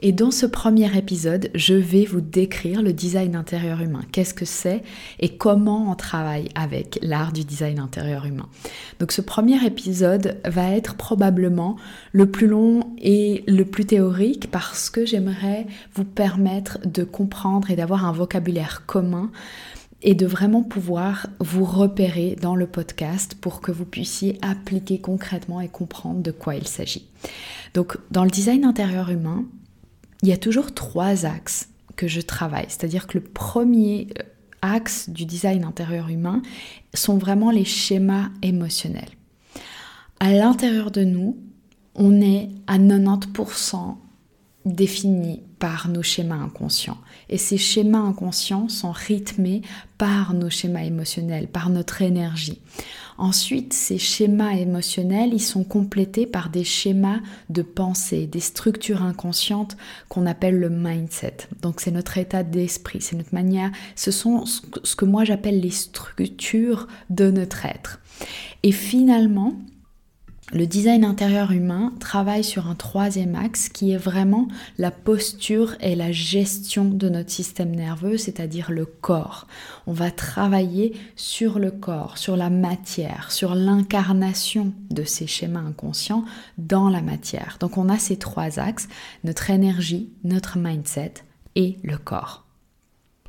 Et dans ce premier épisode, je vais vous décrire le design intérieur humain. Qu'est-ce que c'est et comment on travaille avec l'art du design intérieur humain. Donc ce premier épisode va être probablement le plus long et le plus théorique parce que j'aimerais vous permettre de comprendre et d'avoir un vocabulaire commun et de vraiment pouvoir vous repérer dans le podcast pour que vous puissiez appliquer concrètement et comprendre de quoi il s'agit. Donc dans le design intérieur humain, il y a toujours trois axes que je travaille. C'est-à-dire que le premier euh, axe du design intérieur humain sont vraiment les schémas émotionnels. À l'intérieur de nous, on est à 90% défini par nos schémas inconscients. Et ces schémas inconscients sont rythmés par nos schémas émotionnels, par notre énergie. Ensuite, ces schémas émotionnels, ils sont complétés par des schémas de pensée, des structures inconscientes qu'on appelle le mindset. Donc c'est notre état d'esprit, c'est notre manière, ce sont ce que moi j'appelle les structures de notre être. Et finalement, le design intérieur humain travaille sur un troisième axe qui est vraiment la posture et la gestion de notre système nerveux, c'est-à-dire le corps. On va travailler sur le corps, sur la matière, sur l'incarnation de ces schémas inconscients dans la matière. Donc on a ces trois axes, notre énergie, notre mindset et le corps.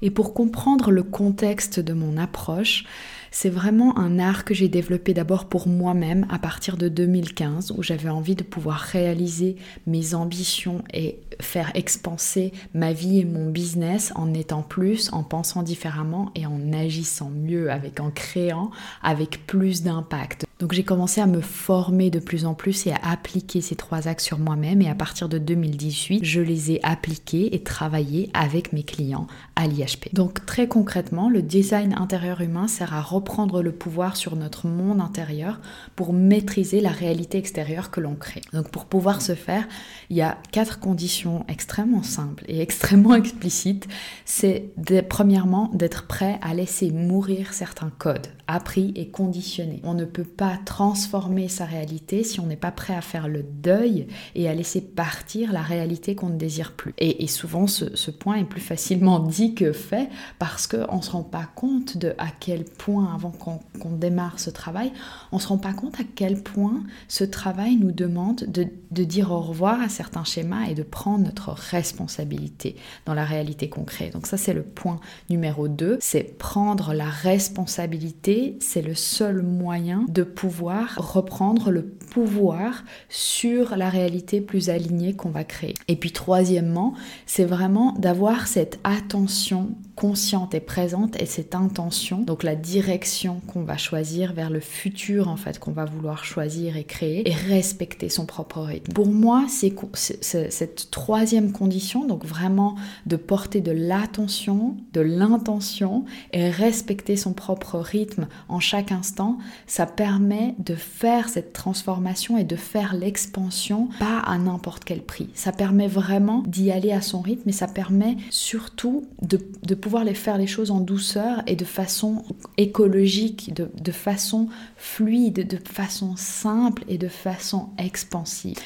Et pour comprendre le contexte de mon approche, c'est vraiment un art que j'ai développé d'abord pour moi-même à partir de 2015 où j'avais envie de pouvoir réaliser mes ambitions et faire expanser ma vie et mon business en étant plus, en pensant différemment et en agissant mieux avec en créant avec plus d'impact. Donc j'ai commencé à me former de plus en plus et à appliquer ces trois axes sur moi-même et à partir de 2018, je les ai appliqués et travaillés avec mes clients l'IHP. Donc très concrètement, le design intérieur humain sert à reprendre le pouvoir sur notre monde intérieur pour maîtriser la réalité extérieure que l'on crée. Donc pour pouvoir se faire, il y a quatre conditions extrêmement simples et extrêmement explicites. C'est premièrement d'être prêt à laisser mourir certains codes appris et conditionnés. On ne peut pas transformer sa réalité si on n'est pas prêt à faire le deuil et à laisser partir la réalité qu'on ne désire plus. Et, souvent, ce, point est plus facilement dit que fait parce qu'on ne se rend pas compte de à quel point, avant qu'on démarre ce travail, on ne se rend pas compte à quel point ce travail nous demande de, de dire au revoir à certains schémas et de prendre notre responsabilité dans la réalité concrète. Donc ça, c'est le point numéro 2, c'est prendre la responsabilité, c'est le seul moyen de pouvoir reprendre le pouvoir sur la réalité plus alignée qu'on va créer. Et puis troisièmement, c'est vraiment d'avoir cette attention consciente et présente et cette intention, donc la direction qu'on va choisir vers le futur en fait qu'on va vouloir choisir et créer et respecter son propre rythme. Pour moi, c'est cette troisième condition, donc vraiment de porter de l'attention, de l'intention et respecter son propre rythme en chaque instant, ça permet de faire cette transformation et de faire l'expansion pas à n'importe quel prix. Ça permet vraiment d'y aller à son rythme et ça permet surtout de, de pouvoir les faire les choses en douceur et de façon écologique, de, de façon fluide, de façon simple et de façon expansive.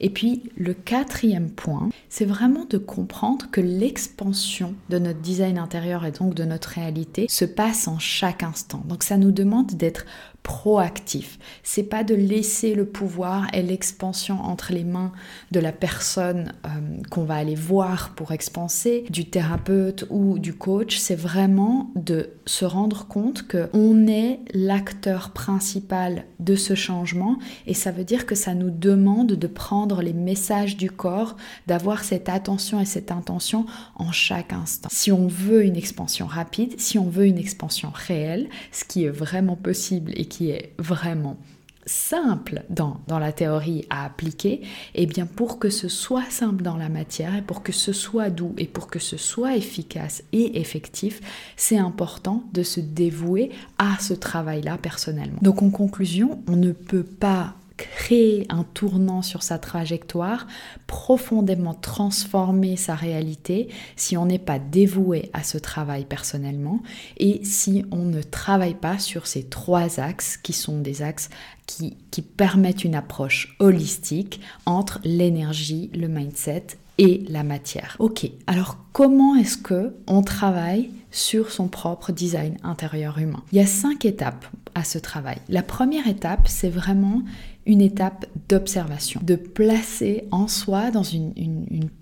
Et puis le quatrième point, c'est vraiment de comprendre que l'expansion de notre design intérieur et donc de notre réalité se passe en chaque instant. Donc ça nous demande d'être proactif. C'est pas de laisser le pouvoir et l'expansion entre les mains de la personne euh, qu'on va aller voir pour expanser, du thérapeute ou du coach. C'est vraiment de se rendre compte que on est l'acteur principal de ce changement et ça veut dire que ça nous demande de prendre les messages du corps, d'avoir cette attention et cette intention en chaque instant. Si on veut une expansion rapide, si on veut une expansion réelle, ce qui est vraiment possible et qui est vraiment simple dans, la théorie à appliquer, et eh bien pour que ce soit simple dans la matière et pour que ce soit doux et pour que ce soit efficace et effectif, c'est important de se dévouer à ce travail-là personnellement. Donc en conclusion, on ne peut pas créer un tournant sur sa trajectoire, profondément transformer sa réalité si on n'est pas dévoué à ce travail personnellement et si on ne travaille pas sur ces trois axes qui sont des axes qui, qui permettent une approche holistique entre l'énergie, le mindset et la matière. Ok, alors comment est-ce que on travaille sur son propre design intérieur humain? Il y a cinq étapes à ce travail. La première étape, c'est vraiment une étape d'observation, de placer en soi, dans une,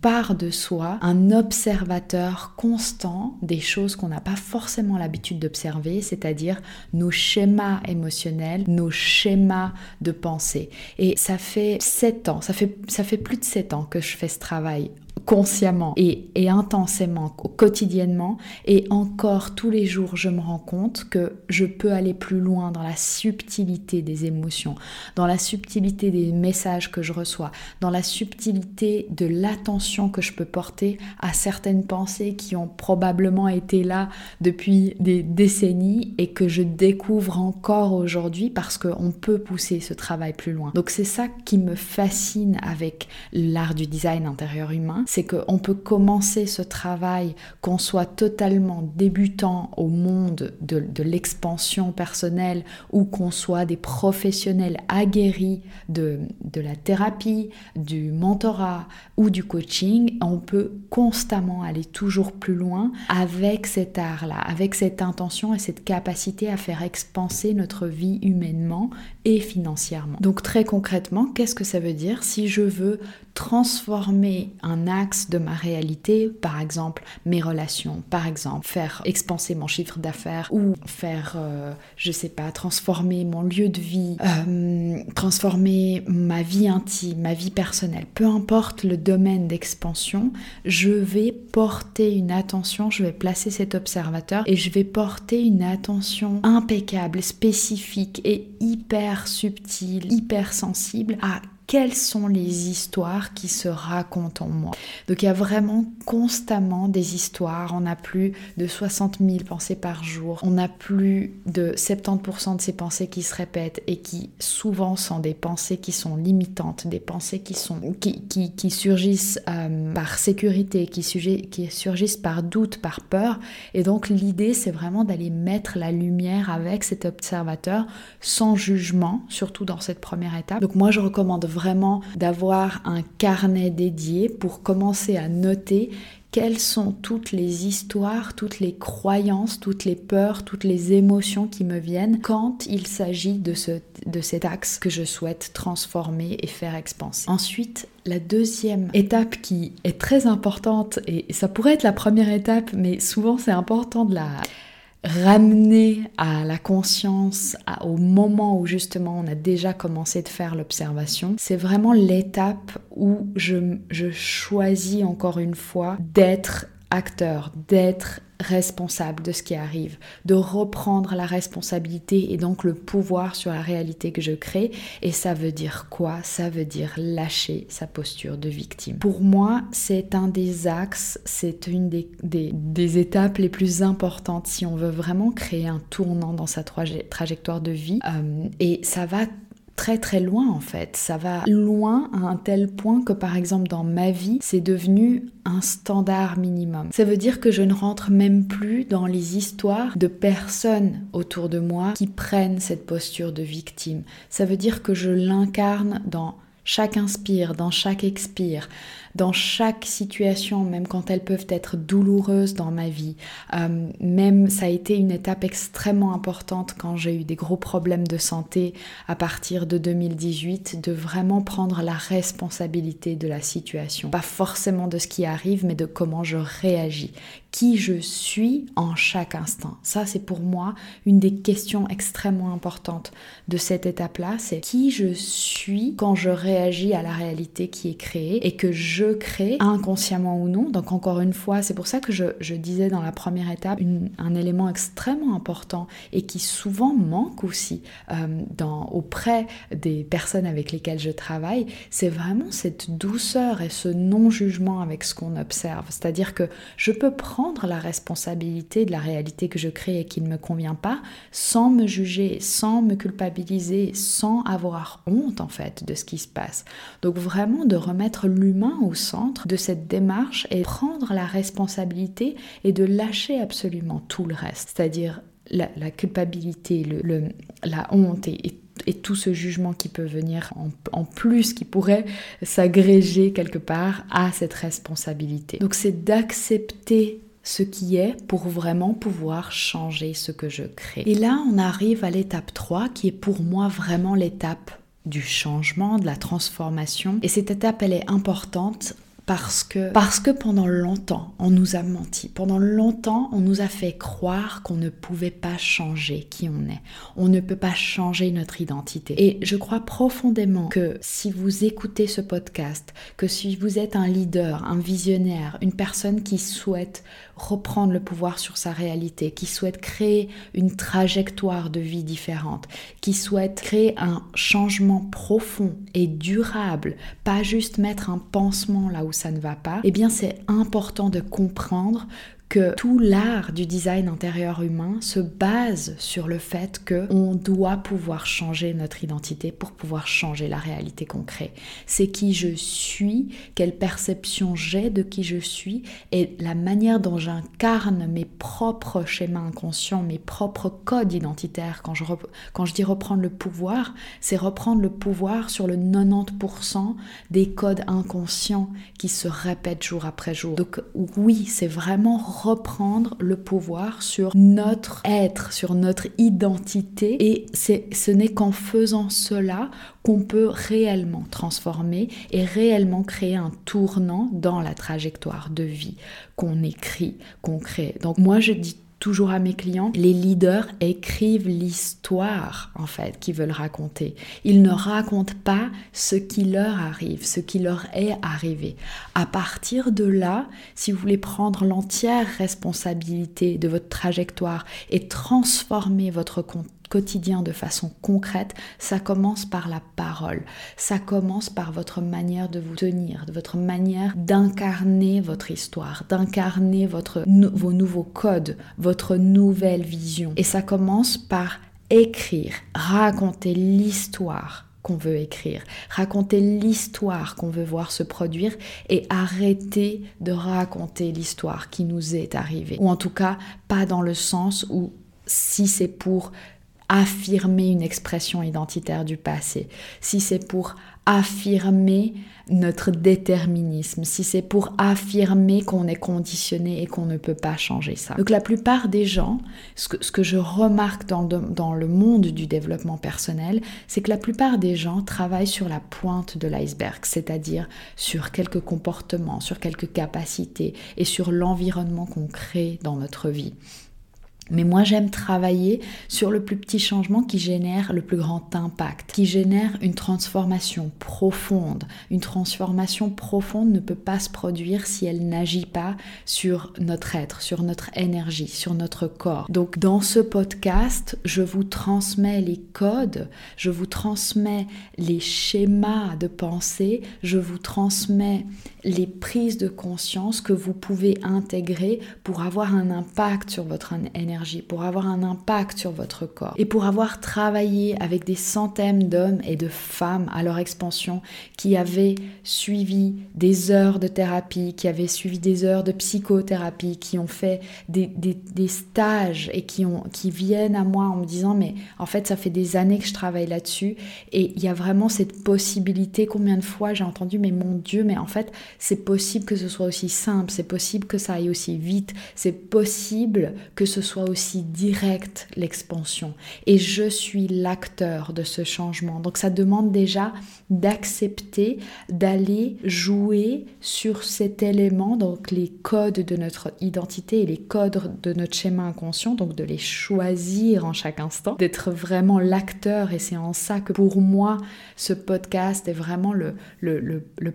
part de soi, un observateur constant des choses qu'on n'a pas forcément l'habitude d'observer, c'est-à-dire nos schémas émotionnels, nos schémas de pensée. Et ça fait sept ans, ça fait, ça fait plus de sept ans que je fais ce travail consciemment et, intensément, quotidiennement. Et encore tous les jours, je me rends compte que je peux aller plus loin dans la subtilité des émotions, dans la subtilité des messages que je reçois, dans la subtilité de l'attention que je peux porter à certaines pensées qui ont probablement été là depuis des décennies et que je découvre encore aujourd'hui parce qu'on peut pousser ce travail plus loin. Donc c'est ça qui me fascine avec l'art du design intérieur humain, qu'on peut commencer ce travail, qu'on soit totalement débutant au monde de, l'expansion personnelle ou qu'on soit des professionnels aguerris de, de la thérapie, du mentorat ou du coaching, on peut constamment aller toujours plus loin avec cet art-là, avec cette intention et cette capacité à faire expanser notre vie humainement et financièrement. Donc très concrètement, qu'est-ce que ça veut dire si je veux transformer un axe de ma réalité, par exemple mes relations, par exemple faire expanser mon chiffre d'affaires ou faire, euh, je sais pas, transformer mon lieu de vie, euh, transformer ma vie intime, ma vie personnelle, peu importe le domaine d'expansion, je vais porter une attention, je vais placer cet observateur et je vais porter une attention impeccable, spécifique et hyper subtile, hyper sensible à quelles sont les histoires qui se racontent en moi. Donc il y a vraiment constamment des histoires. On a plus de 60 000 pensées par jour. On a plus de 70% de ces pensées qui se répètent et qui souvent sont des pensées qui sont limitantes, des pensées qui, sont, qui, surgissent euh, par sécurité, qui, qui surgissent par doute, par peur. Et donc l'idée c'est vraiment d'aller mettre la lumière avec cet observateur sans jugement, surtout dans cette première étape. Donc moi je recommande vraiment vraiment d'avoir un carnet dédié pour commencer à noter quelles sont toutes les histoires, toutes les croyances, toutes les peurs, toutes les émotions qui me viennent quand il s'agit de, ce, de cet axe que je souhaite transformer et faire expanser. Ensuite, la deuxième étape qui est très importante, et ça pourrait être la première étape, mais souvent c'est important de la ramener à la conscience au moment où justement on a déjà commencé de faire l'observation, c'est vraiment l'étape où je, je choisis encore une fois d'être acteur, d'être responsable de ce qui arrive, de reprendre la responsabilité et donc le pouvoir sur la réalité que je crée. Et ça veut dire quoi? Ça veut dire lâcher sa posture de victime. Pour moi, c'est un des axes, c'est une des, des, étapes les plus importantes si on veut vraiment créer un tournant dans sa trajectoire de vie. Euh, et ça va très très loin en fait. Ça va loin à un tel point que par exemple dans ma vie, c'est devenu un standard minimum. Ça veut dire que je ne rentre même plus dans les histoires de personnes autour de moi qui prennent cette posture de victime. Ça veut dire que je l'incarne dans chaque inspire, dans chaque expire, dans chaque situation, même quand elles peuvent être douloureuses dans ma vie. Euh, même ça a été une étape extrêmement importante quand j'ai eu des gros problèmes de santé à partir de 2018, de vraiment prendre la responsabilité de la situation. Pas forcément de ce qui arrive, mais de comment je réagis qui je suis en chaque instant. Ça, c'est pour moi une des questions extrêmement importantes de cette étape-là, c'est qui je suis quand je réagis à la réalité qui est créée et que je crée inconsciemment ou non. Donc encore une fois, c'est pour ça que je, disais dans la première étape un élément extrêmement important et qui souvent manque aussi euh, auprès des personnes avec lesquelles je travaille, c'est vraiment cette douceur et ce non-jugement avec ce qu'on observe. C'est-à-dire que je peux prendre la responsabilité de la réalité que je crée et qui ne me convient pas, sans me juger, sans me culpabiliser, sans avoir honte en fait de ce qui se passe. Donc vraiment de remettre l'humain centre de cette démarche et prendre la responsabilité et de lâcher absolument tout le reste, c'est-à-dire la, culpabilité, le, la honte et, tout ce jugement qui peut venir en, en plus, qui pourrait s'agréger quelque part à cette responsabilité. Donc c'est d'accepter ce qui est pour vraiment pouvoir changer ce que je crée. Et là, on arrive à l'étape 3 qui est pour moi vraiment l'étape du changement, de la transformation. Et cette étape, elle est importante parce que, parce que pendant longtemps, on nous a menti. Pendant longtemps, on nous a fait croire qu'on ne pouvait pas changer qui on est. On ne peut pas changer notre identité. Et je crois profondément que si vous écoutez ce podcast, que si vous êtes un leader, un visionnaire, une personne qui souhaite reprendre le pouvoir sur sa réalité, qui souhaite créer une trajectoire de vie différente, qui souhaite créer un changement profond et durable, pas juste mettre un pansement là où ça ne va pas, eh bien c'est important de comprendre que tout l'art du design intérieur humain se base sur le fait que on doit pouvoir changer notre identité pour pouvoir changer la réalité qu'on crée. C'est qui je suis, quelle perception j'ai de qui je suis et la manière dont j'incarne mes propres schémas inconscients, mes propres codes identitaires. Quand je, quand je dis reprendre le pouvoir, c'est reprendre le pouvoir sur le 90% des codes inconscients qui se répètent jour après jour. Donc oui, c'est vraiment reprendre le pouvoir sur notre être, sur notre identité. Et ce n'est qu'en faisant cela qu'on peut réellement transformer et réellement créer un tournant dans la trajectoire de vie qu'on écrit, qu'on crée. Donc moi je dis toujours à mes clients, les leaders écrivent l'histoire en fait qu'ils veulent raconter. Ils ne racontent pas ce qui leur arrive, ce qui leur est arrivé. À partir de là, si vous voulez prendre l'entière responsabilité de votre trajectoire et transformer votre compte quotidien de façon concrète, ça commence par la parole. Ça commence par votre manière de vous tenir, de votre manière d'incarner votre histoire, d'incarner votre, vos nouveaux codes, votre nouvelle vision. Et ça commence par écrire, raconter l'histoire qu'on veut écrire, raconter l'histoire qu'on veut voir se produire et arrêter de raconter l'histoire qui nous est arrivée. Ou en tout cas, pas dans le sens où si c'est pour affirmer une expression identitaire du passé, si c'est pour affirmer notre déterminisme, si c'est pour affirmer qu'on est conditionné et qu'on ne peut pas changer ça. Donc la plupart des gens, ce que, je remarque dans, dans le monde du développement personnel, c'est que la plupart des gens travaillent sur la pointe de l'iceberg, c'est-à-dire sur quelques comportements, sur quelques capacités et sur l'environnement qu'on crée dans notre vie. Mais moi, j'aime travailler sur le plus petit changement qui génère le plus grand impact, qui génère une transformation profonde. Une transformation profonde ne peut pas se produire si elle n'agit pas sur notre être, sur notre énergie, sur notre corps. Donc, dans ce podcast, je vous transmets les codes, je vous transmets les schémas de pensée, je vous transmets les prises de conscience que vous pouvez intégrer pour avoir un impact sur votre énergie pour avoir un impact sur votre corps et pour avoir travaillé avec des centaines d'hommes et de femmes à leur expansion qui avaient suivi des heures de thérapie, qui avaient suivi des heures de psychothérapie, qui ont fait des, des, stages et qui, ont, qui viennent à moi en me disant mais en fait ça fait des années que je travaille là-dessus et il y a vraiment cette possibilité, combien de fois j'ai entendu mais mon Dieu mais en fait c'est possible que ce soit aussi simple, c'est possible que ça aille aussi vite, c'est possible que ce soit aussi direct l'expansion et je suis l'acteur de ce changement. Donc ça demande déjà d'accepter d'aller jouer sur cet élément, donc les codes de notre identité et les codes de notre schéma inconscient, donc de les choisir en chaque instant, d'être vraiment l'acteur. Et c'est en ça que pour moi, ce podcast est vraiment le, le, le, le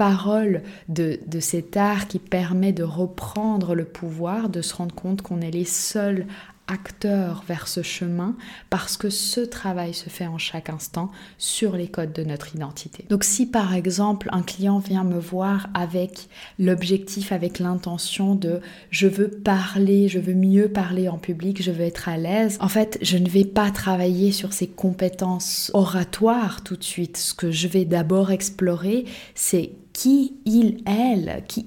parole de, cet art qui permet de reprendre le pouvoir, de se rendre compte qu'on est les seuls acteur vers ce chemin parce que ce travail se fait en chaque instant sur les codes de notre identité. Donc si par exemple un client vient me voir avec l'objectif, avec l'intention de je veux parler, je veux mieux parler en public, je veux être à l'aise, en fait je ne vais pas travailler sur ses compétences oratoires tout de suite. Ce que je vais d'abord explorer, c'est qui il,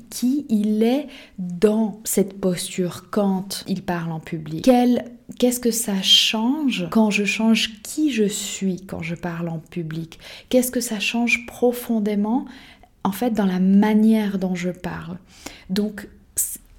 qui, il est dans cette posture quand il parle en public. Qu'est-ce que ça change quand je change qui je suis quand je parle en public? Qu'est-ce que ça change profondément en fait dans la manière dont je parle? Donc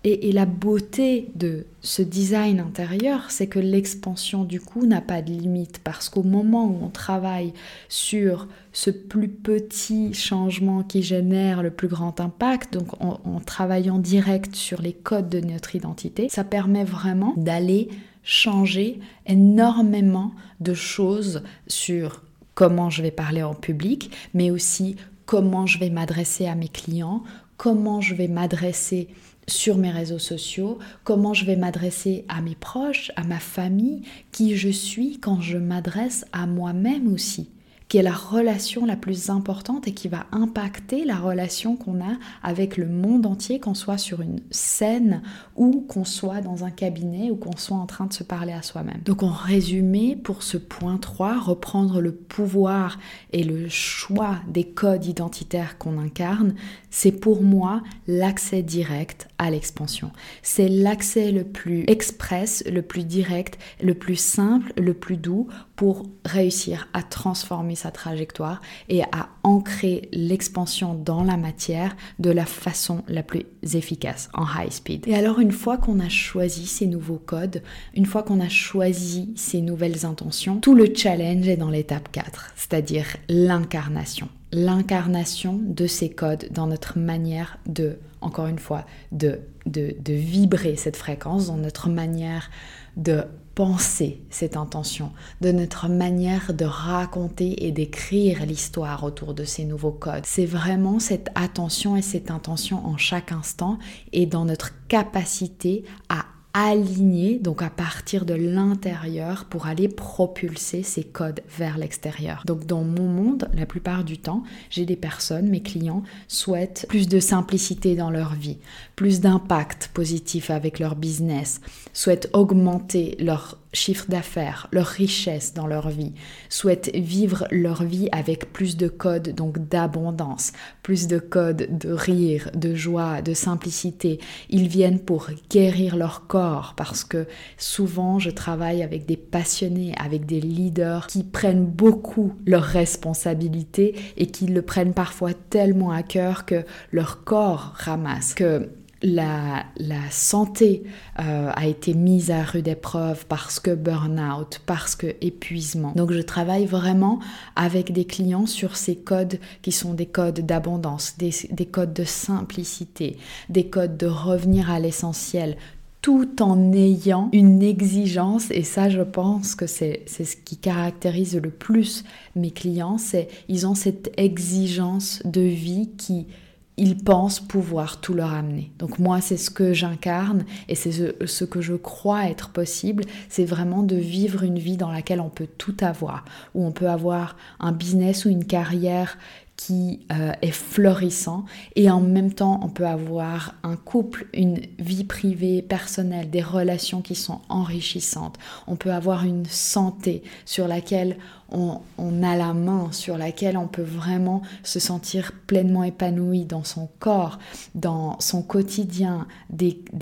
et, la beauté de ce design intérieur, c'est que l'expansion du coup n'a pas de limite. Parce qu'au moment où on travaille sur ce plus petit changement qui génère le plus grand impact, donc en, en travaillant direct sur les codes de notre identité, ça permet vraiment d'aller changer énormément de choses sur comment je vais parler en public, mais aussi comment je vais m'adresser à mes clients, comment je vais m'adresser sur mes réseaux sociaux, comment je vais m'adresser à mes proches, à ma famille, qui je suis quand je m'adresse à moi-même aussi qui est la relation la plus importante et qui va impacter la relation qu'on a avec le monde entier, qu'on soit sur une scène ou qu'on soit dans un cabinet ou qu'on soit en train de se parler à soi-même. Donc en résumé, pour ce point 3, reprendre le pouvoir et le choix des codes identitaires qu'on incarne, c'est pour moi l'accès direct à l'expansion. C'est l'accès le plus express, le plus direct, le plus simple, le plus doux pour réussir à transformer sa trajectoire et à ancrer l'expansion dans la matière de la façon la plus efficace en high speed. Et alors une fois qu'on a choisi ces nouveaux codes, une fois qu'on a choisi ces nouvelles intentions, tout le challenge est dans l'étape 4, c'est-à-dire l'incarnation. L'incarnation de ces codes dans notre manière de, encore une fois, de, de, de vibrer cette fréquence, dans notre manière de penser cette intention, de notre manière de raconter et d'écrire l'histoire autour de ces nouveaux codes. C'est vraiment cette attention et cette intention en chaque instant et dans notre capacité à aligner, donc à partir de l'intérieur pour aller propulser ces codes vers l'extérieur. Donc dans mon monde, la plupart du temps, j'ai des personnes, mes clients souhaitent plus de simplicité dans leur vie, plus d'impact positif avec leur business, souhaitent augmenter leur chiffre d'affaires, leur richesse dans leur vie, souhaitent vivre leur vie avec plus de codes, donc d'abondance, plus de codes de rire, de joie, de simplicité. Ils viennent pour guérir leur corps parce que souvent je travaille avec des passionnés, avec des leaders qui prennent beaucoup leurs responsabilités et qui le prennent parfois tellement à cœur que leur corps ramasse, que la, santé euh, a été mise à rude épreuve parce que burn-out, parce que épuisement. Donc je travaille vraiment avec des clients sur ces codes qui sont des codes d'abondance, des, des codes de simplicité, des codes de revenir à l'essentiel, tout en ayant une exigence, et ça je pense que c'est ce qui caractérise le plus mes clients, c'est ils ont cette exigence de vie qui ils pensent pouvoir tout leur amener. Donc moi, c'est ce que j'incarne et c'est ce, que je crois être possible, c'est vraiment de vivre une vie dans laquelle on peut tout avoir, où on peut avoir un business ou une carrière qui euh, est florissant et en même temps on peut avoir un couple, une vie privée, personnelle, des relations qui sont enrichissantes. On peut avoir une santé sur laquelle on, a la main, sur laquelle on peut vraiment se sentir pleinement épanoui dans son corps, dans son quotidien,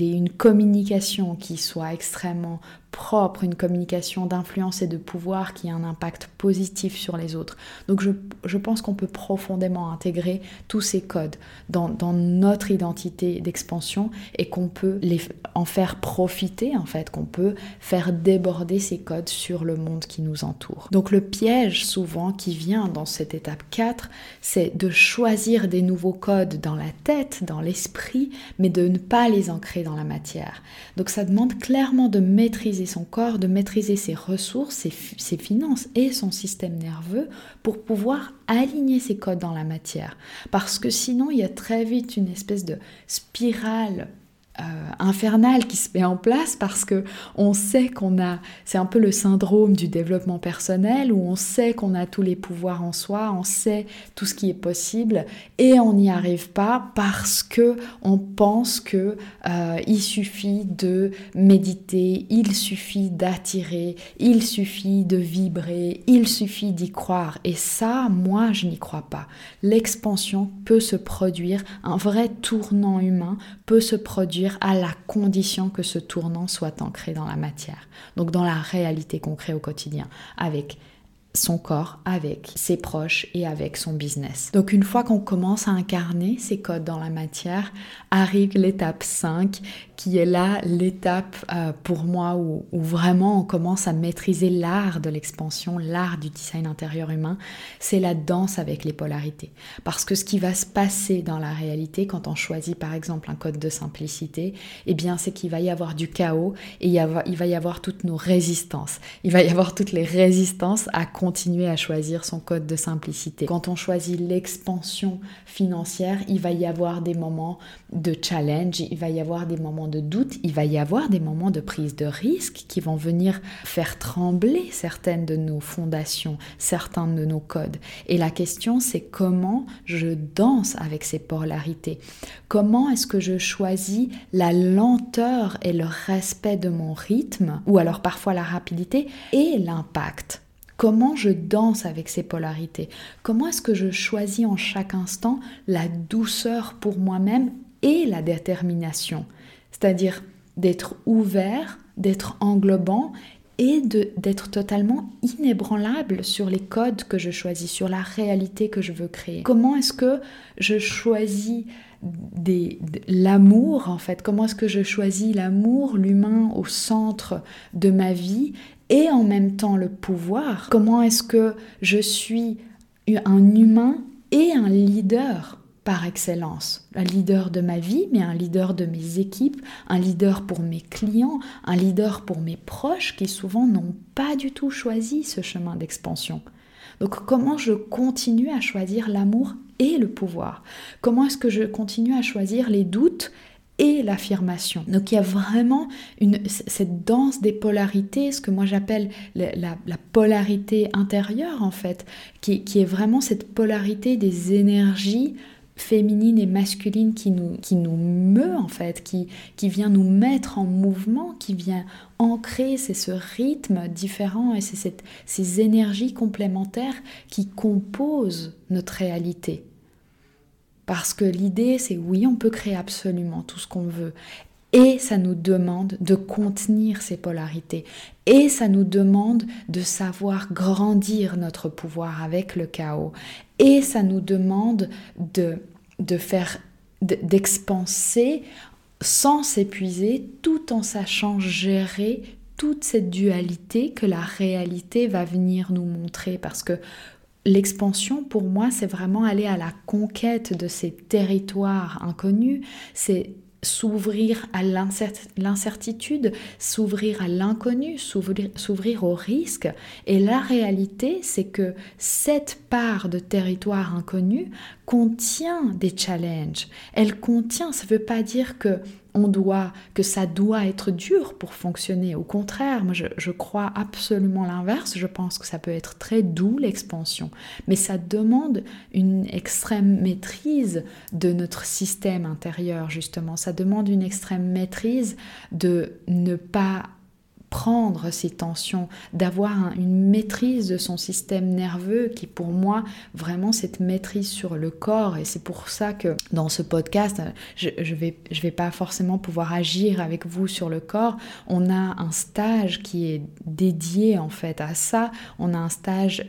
une communication qui soit extrêmement propre, une communication d'influence et de pouvoir qui a un impact positif sur les autres. Donc je, pense qu'on peut profondément intégrer tous ces codes dans, notre identité d'expansion et qu'on peut les, en faire profiter en fait, qu'on peut faire déborder ces codes sur le monde qui nous entoure. Donc le piège souvent qui vient dans cette étape 4, c'est de choisir des nouveaux codes dans la tête, dans l'esprit, mais de ne pas les ancrer dans la matière. Donc ça demande clairement de maîtriser son corps, de maîtriser ses ressources, ses, finances et son système nerveux pour pouvoir aligner ses codes dans la matière. Parce que sinon, il y a très vite une espèce de spirale euh, infernal qui se met en place parce que on sait qu'on a, c'est un peu le syndrome du développement personnel où on sait qu'on a tous les pouvoirs en soi, on sait tout ce qui est possible et on n'y arrive pas parce que on pense que euh, il suffit de méditer, il suffit d'attirer, il suffit de vibrer, il suffit d'y croire et ça, moi, je n'y crois pas. L'expansion peut se produire, un vrai tournant humain peut se produire à la condition que ce tournant soit ancré dans la matière, donc dans la réalité qu'on crée au quotidien, avec son corps avec ses proches et avec son business. Donc une fois qu'on commence à incarner ces codes dans la matière, arrive l'étape 5 qui est là l'étape euh, pour moi où, vraiment on commence à maîtriser l'art de l'expansion, l'art du design intérieur humain, c'est la danse avec les polarités. Parce que ce qui va se passer dans la réalité quand on choisit par exemple un code de simplicité, eh bien c'est qu'il va y avoir du chaos et il va y avoir toutes nos résistances. Il va y avoir toutes les résistances à continuer à choisir son code de simplicité. Quand on choisit l'expansion financière, il va y avoir des moments de challenge, il va y avoir des moments de doute, il va y avoir des moments de prise de risque qui vont venir faire trembler certaines de nos fondations, certains de nos codes. Et la question, c'est comment je danse avec ces polarités? Comment est-ce que je choisis la lenteur et le respect de mon rythme, ou alors parfois la rapidité et l'impact? Comment je danse avec ces polarités? Comment est-ce que je choisis en chaque instant la douceur pour moi-même et la détermination? C'est-à-dire d'être ouvert, d'être englobant et d'être totalement inébranlable sur les codes que je choisis, sur la réalité que je veux créer. Comment est-ce que je choisis l'amour en fait? Comment est-ce que je choisis l'amour, l'humain au centre de ma vie et en même temps le pouvoir. Comment est-ce que je suis un humain et un leader par excellence, un leader de ma vie, mais un leader de mes équipes, un leader pour mes clients, un leader pour mes proches qui souvent n'ont pas du tout choisi ce chemin d'expansion. Donc comment je continue à choisir l'amour et le pouvoir? Comment est-ce que je continue à choisir les doutes et l'affirmation. Donc il y a vraiment une, cette danse des polarités, ce que moi j'appelle la, polarité intérieure en fait, qui, est vraiment cette polarité des énergies féminine et masculine qui nous, qui nous meut en fait, qui, qui vient nous mettre en mouvement, qui vient ancrer, c'est ce rythme différent et c'est ces énergies complémentaires qui composent notre réalité. Parce que l'idée, c'est oui, on peut créer absolument tout ce qu'on veut. Et ça nous demande de contenir ces polarités. Et ça nous demande de savoir grandir notre pouvoir avec le chaos. Et ça nous demande de, de faire, d'expanser sans s'épuiser, tout en sachant gérer toute cette dualité que la réalité va venir nous montrer. Parce que L'expansion, pour moi, c'est vraiment aller à la conquête de ces territoires inconnus, c'est s'ouvrir à l'incertitude, s'ouvrir à l'inconnu, s'ouvrir au risque. Et la réalité, c'est que cette part de territoire inconnu contient des challenges. Elle contient, ça ne veut pas dire que on doit, que ça doit être dur pour fonctionner. Au contraire, moi je, crois absolument l'inverse. Je pense que ça peut être très doux l'expansion, mais ça demande une extrême maîtrise de notre système intérieur justement. Ça demande une extrême maîtrise de ne pas prendre ces tensions, d'avoir une maîtrise de son système nerveux qui pour moi vraiment cette maîtrise sur le corps. Et c'est pour ça que dans ce podcast je, je vais je vais pas forcément pouvoir agir avec vous sur le corps. On a un stage qui est dédié en fait à ça. On a un stage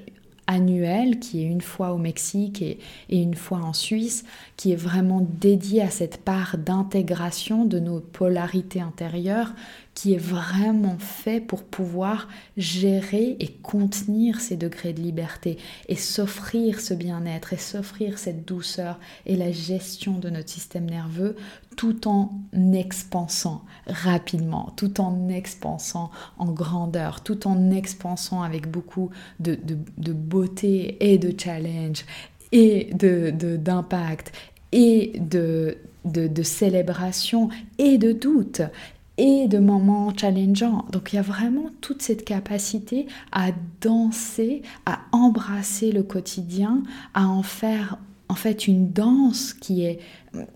annuel qui est une fois au Mexique et, et, une fois en Suisse, qui est vraiment dédié à cette part d'intégration de nos polarités intérieures qui est vraiment fait pour pouvoir gérer et contenir ces degrés de liberté et s'offrir ce bien-être et s'offrir cette douceur et la gestion de notre système nerveux tout en expansant rapidement, tout en expansant en grandeur, tout en expansant avec beaucoup de, beauté et de challenge et d'impact et de, de, de, célébration et de doute et de moments challengeants. Donc il y a vraiment toute cette capacité à danser, à embrasser le quotidien, à en faire en fait une danse qui est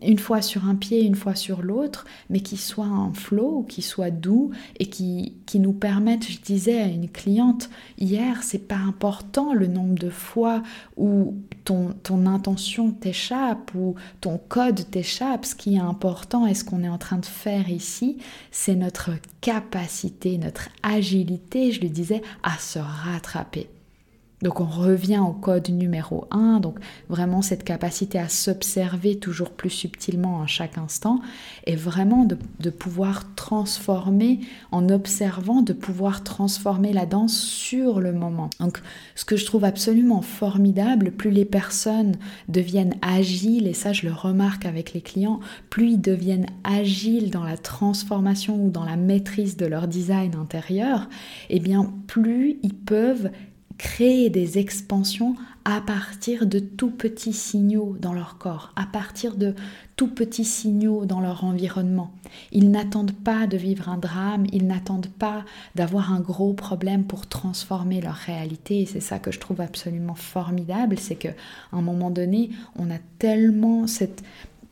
une fois sur un pied, une fois sur l'autre, mais qui soit en flow, qui soit doux et qui, qui nous permette, je disais à une cliente hier, c'est pas important le nombre de fois où ton, ton intention t'échappe ou ton code t'échappe. Ce qui est important et ce qu'on est en train de faire ici, c'est notre capacité, notre agilité, je lui disais, à se rattraper. Donc on revient au code numéro 1, donc vraiment cette capacité à s'observer toujours plus subtilement à chaque instant et vraiment de, pouvoir transformer, en observant, de pouvoir transformer la danse sur le moment. Donc ce que je trouve absolument formidable, plus les personnes deviennent agiles, et ça je le remarque avec les clients, plus ils deviennent agiles dans la transformation ou dans la maîtrise de leur design intérieur, et eh bien plus ils peuvent créer des expansions à partir de tout petits signaux dans leur corps, à partir de tout petits signaux dans leur environnement. Ils n'attendent pas de vivre un drame, ils n'attendent pas d'avoir un gros problème pour transformer leur réalité. Et c'est ça que je trouve absolument formidable, c'est qu'à un moment donné, on a tellement cette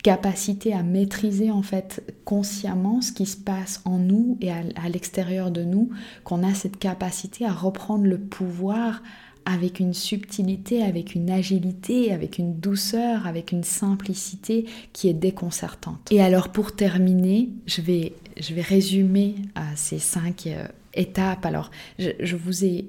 capacité à maîtriser en fait consciemment ce qui se passe en nous et à, l'extérieur de nous, qu'on a cette capacité à reprendre le pouvoir avec une subtilité, avec une agilité, avec une douceur, avec une simplicité qui est déconcertante. Et alors pour terminer, je vais, résumer euh, ces cinq euh, étapes. Alors je vous ai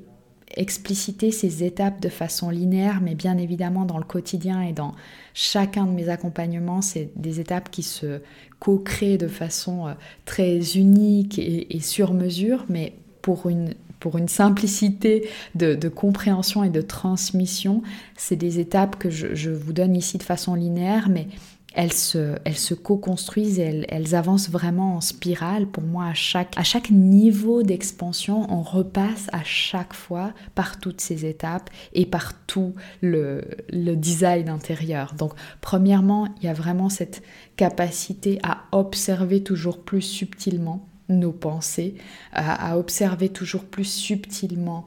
expliciter ces étapes de façon linéaire, mais bien évidemment dans le quotidien et dans chacun de mes accompagnements, c'est des étapes qui se co-créent de façon euh, très unique et, sur mesure, mais pour une, pour simplicité de, compréhension et de transmission, c'est des étapes que je, vous donne ici de façon linéaire, mais elles se, se co-construisent, elles, elles, avancent vraiment en spirale. Pour moi, à chaque, à chaque niveau d'expansion, on repasse à chaque fois par toutes ces étapes et par tout le, design intérieur. Donc, premièrement, il y a vraiment cette capacité à observer toujours plus subtilement nos pensées, à observer toujours plus subtilement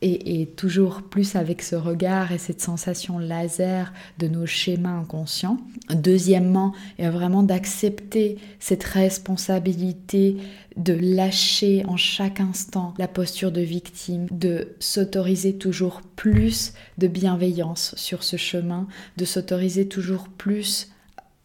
et, toujours plus avec ce regard et cette sensation laser de nos schémas inconscients. Deuxièmement, a vraiment d'accepter cette responsabilité de lâcher en chaque instant la posture de victime, de s'autoriser toujours plus de bienveillance sur ce chemin, de s'autoriser toujours plus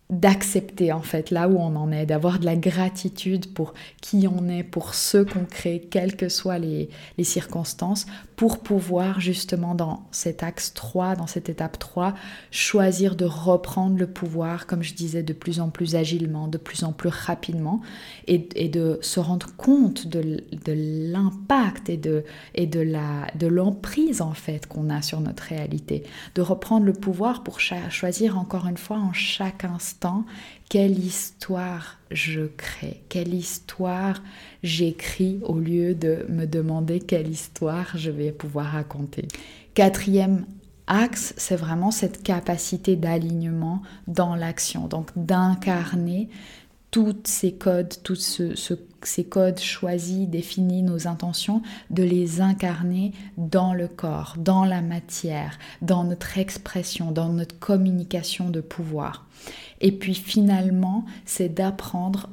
d'accepter en fait là où on en est, d'avoir de la gratitude pour qui on est, pour ce qu'on crée, quelles que soient les, circonstances, pour pouvoir justement dans cet axe 3, dans cette étape 3, choisir de reprendre le pouvoir, comme je disais, de plus en plus agilement, de plus en plus rapidement, et, de se rendre compte de, l'impact et de, de, la, de l'emprise en fait qu'on a sur notre réalité, de reprendre le pouvoir pour choisir encore une fois en chaque instant quelle histoire je crée, quelle histoire j'écris au lieu de me demander quelle histoire je vais pouvoir raconter. Quatrième axe, c'est vraiment cette capacité d'alignement dans l'action, donc d'incarner tous ces codes, tous ces codes choisis, définis, nos intentions, de les incarner dans le corps, dans la matière, dans notre expression, dans notre communication de pouvoir. Et puis finalement, c'est d'apprendre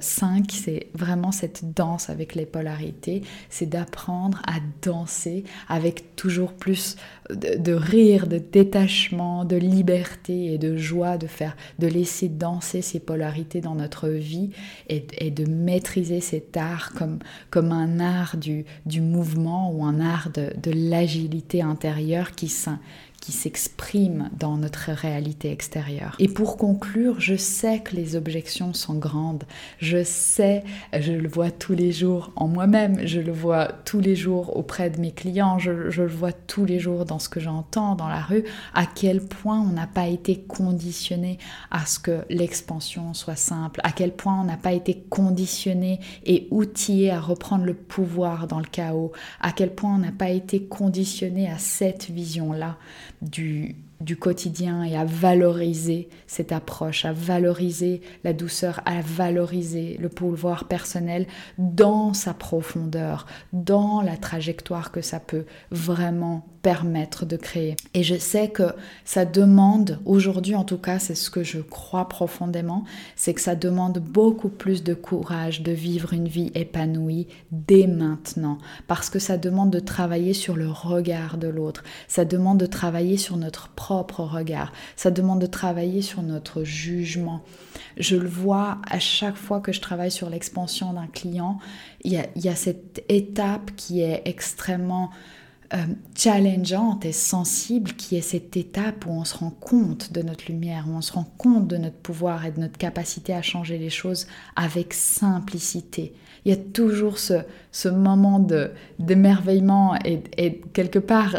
5, euh, c'est vraiment cette danse avec les polarités, c'est d'apprendre à danser avec toujours plus de, rire, de détachement, de liberté et de joie, de faire, de laisser danser ces polarités dans notre vie et, de maîtriser cet art comme, comme un art du, du mouvement ou un art de, de l'agilité intérieure qui, qui s'exprime dans notre réalité extérieure. Et pour conclure, je sais que les objections sont grandes. Je sais, je le vois tous les jours en moi-même, je le vois tous les jours auprès de mes clients, je, le vois tous les jours dans ce que j'entends dans la rue, à quel point on n'a pas été conditionné à ce que l'expansion soit simple, à quel point on n'a pas été conditionné et outillé à reprendre le pouvoir dans le chaos, à quel point on n'a pas été conditionné à cette vision-là? Du, quotidien et à valoriser cette approche, à valoriser la douceur, à valoriser le pouvoir personnel dans sa profondeur, dans la trajectoire que ça peut vraiment permettre de créer. Et je sais que ça demande, aujourd'hui en tout cas, c'est ce que je crois profondément, c'est que ça demande beaucoup plus de courage de vivre une vie épanouie dès maintenant, parce que ça demande de travailler sur le regard de l'autre, ça demande de travailler sur notre propre regard, ça demande de travailler sur notre jugement. Je le vois à chaque fois que je travaille sur l'expansion d'un client, il y, a, y a cette étape qui est extrêmement euh, challengeante et sensible qui est cette étape où on se rend compte de notre lumière, où on se rend compte de notre pouvoir et de notre capacité à changer les choses avec simplicité. Il y a toujours ce, ce moment d'émerveillement et, et quelque part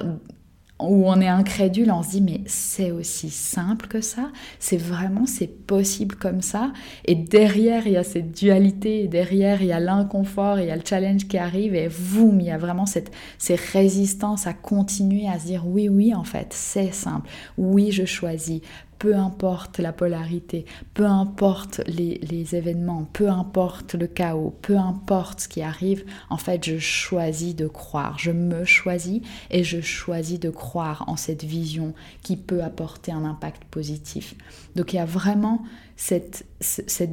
où on est incrédule, on se dit mais c'est aussi simple que ça, c'est vraiment c'est possible comme ça? Et derrière il y a cette dualité, derrière il y a l'inconfort, il y a le challenge qui arrive et boum, il y a vraiment cette ces résistances à continuer à se dire oui oui en fait c'est simple, oui je choisis, peu importe la polarité, peu importe les, événements, peu importe le chaos, peu importe ce qui arrive, en fait, je choisis de croire, je me choisis et je choisis de croire en cette vision qui peut apporter un impact positif. Donc il y a vraiment cette,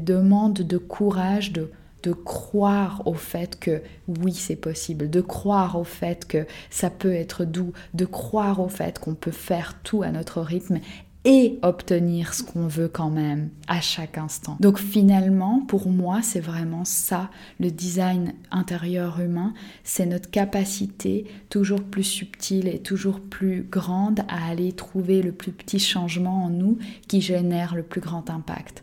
demande de courage, de croire au fait que oui, c'est possible, de croire au fait que ça peut être doux, de croire au fait qu'on peut faire tout à notre rythme et obtenir ce qu'on veut quand même à chaque instant. Donc finalement, pour moi, c'est vraiment ça, le design intérieur humain, c'est notre capacité toujours plus subtile et toujours plus grande à aller trouver le plus petit changement en nous qui génère le plus grand impact.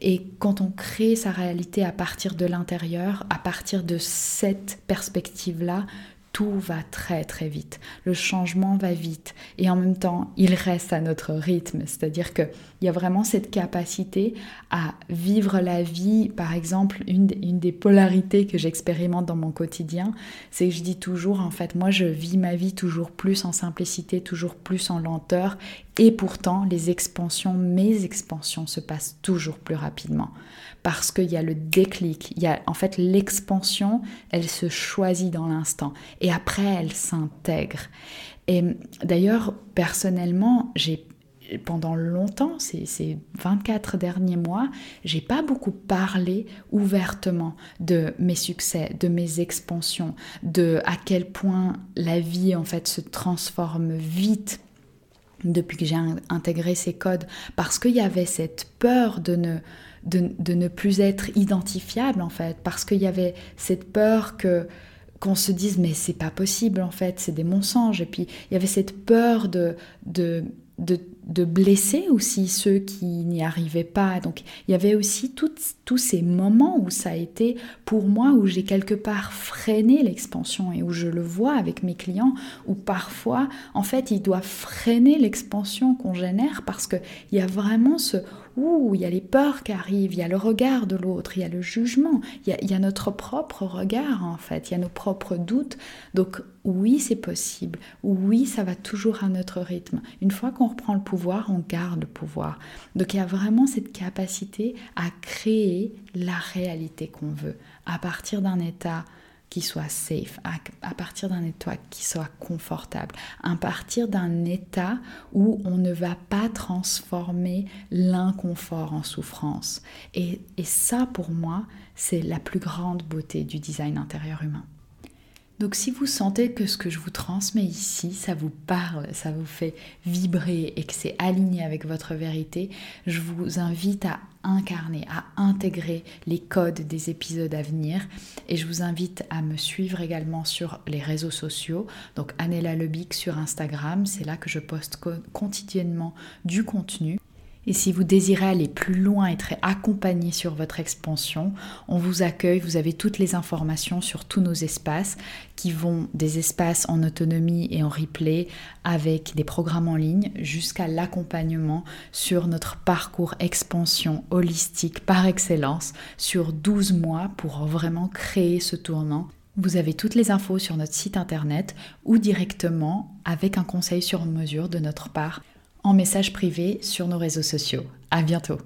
Et quand on crée sa réalité à partir de l'intérieur, à partir de cette perspective-là, tout va très très vite. Le changement va vite et en même temps, il reste à notre rythme. C'est-à-dire qu'il y a vraiment cette capacité à vivre la vie. Par exemple, une, une des polarités que j'expérimente dans mon quotidien, c'est que je dis toujours, en fait, moi, je vis ma vie toujours plus en simplicité, toujours plus en lenteur. Et pourtant, les expansions, mes expansions se passent toujours plus rapidement parce qu'il y a le déclic, il y a en fait l'expansion, elle se choisit dans l'instant et après elle s'intègre. Et d'ailleurs, personnellement, j'ai pendant longtemps, ces, 24 derniers mois, j'ai pas beaucoup parlé ouvertement de mes succès, de mes expansions, de à quel point la vie en fait se transforme vite depuis que j'ai intégré ces codes, parce qu'il y avait cette peur de ne de, ne plus être identifiable en fait, parce qu'il y avait cette peur que qu'on se dise mais c'est pas possible en fait, c'est des mensonges. Et puis il y avait cette peur de, de, de, blesser aussi ceux qui n'y arrivaient pas. Donc il y avait aussi tous ces moments où ça a été pour moi, où j'ai quelque part freiné l'expansion et où je le vois avec mes clients, où parfois en fait ils doivent freiner l'expansion qu'on génère parce qu'il y a vraiment ce Ouh, il y a les peurs qui arrivent, il y a le regard de l'autre, il y a le jugement, il y a, notre propre regard en fait, il y a nos propres doutes. Donc oui, c'est possible, oui, ça va toujours à notre rythme. Une fois qu'on reprend le pouvoir, on garde le pouvoir. Donc il y a vraiment cette capacité à créer la réalité qu'on veut à partir d'un état qui soit safe, à, partir d'un état qui soit confortable, à partir d'un état où on ne va pas transformer l'inconfort en souffrance. Et, et ça, pour moi, c'est la plus grande beauté du design intérieur humain. Donc si vous sentez que ce que je vous transmets ici, ça vous parle, ça vous fait vibrer et que c'est aligné avec votre vérité, je vous invite à incarner, à intégrer les codes des épisodes à venir et je vous invite à me suivre également sur les réseaux sociaux, donc Anela Lebic sur Instagram, c'est là que je poste quotidiennement du contenu. Et si vous désirez aller plus loin, et être accompagné sur votre expansion, on vous accueille, vous avez toutes les informations sur tous nos espaces qui vont des espaces en autonomie et en replay avec des programmes en ligne jusqu'à l'accompagnement sur notre parcours expansion holistique par excellence sur 12 mois pour vraiment créer ce tournant. Vous avez toutes les infos sur notre site internet ou directement avec un conseil sur mesure de notre part en message privé sur nos réseaux sociaux. À bientôt!